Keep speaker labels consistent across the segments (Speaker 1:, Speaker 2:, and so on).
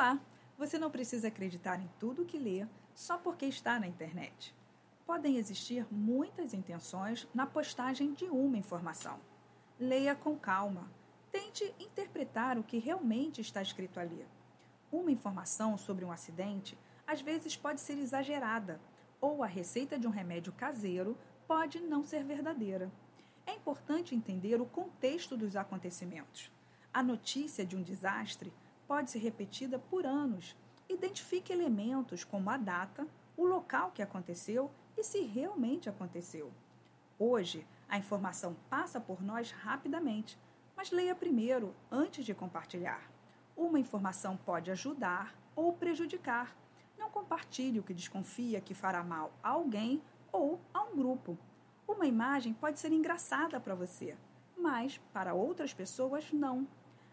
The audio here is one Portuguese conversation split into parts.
Speaker 1: Olá! Você não precisa acreditar em tudo que lê só porque está na internet. Podem existir muitas intenções na postagem de uma informação. Leia com calma. Tente interpretar o que realmente está escrito ali. Uma informação sobre um acidente às vezes pode ser exagerada, ou a receita de um remédio caseiro pode não ser verdadeira. É importante entender o contexto dos acontecimentos. A notícia de um desastre pode ser repetida por anos. Identifique elementos como a data, o local que aconteceu e se realmente aconteceu. Hoje, a informação passa por nós rapidamente, mas leia primeiro antes de compartilhar. Uma informação pode ajudar ou prejudicar. Não compartilhe o que desconfia que fará mal a alguém ou a um grupo. Uma imagem pode ser engraçada para você, mas para outras pessoas não.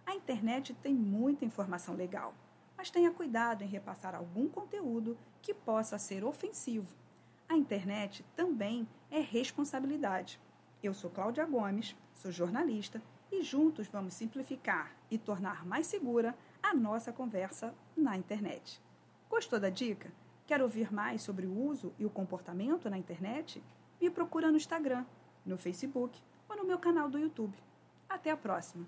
Speaker 1: A internet tem muita informação legal, mas tenha cuidado em repassar algum conteúdo que possa ser ofensivo. A internet também é responsabilidade. Eu sou Cláudia Gomes, sou jornalista e juntos vamos simplificar e tornar mais segura a nossa conversa na internet. Gostou da dica? Quer ouvir mais sobre o uso e o comportamento na internet? Me procura no Instagram, no Facebook ou no meu canal do YouTube. Até a próxima!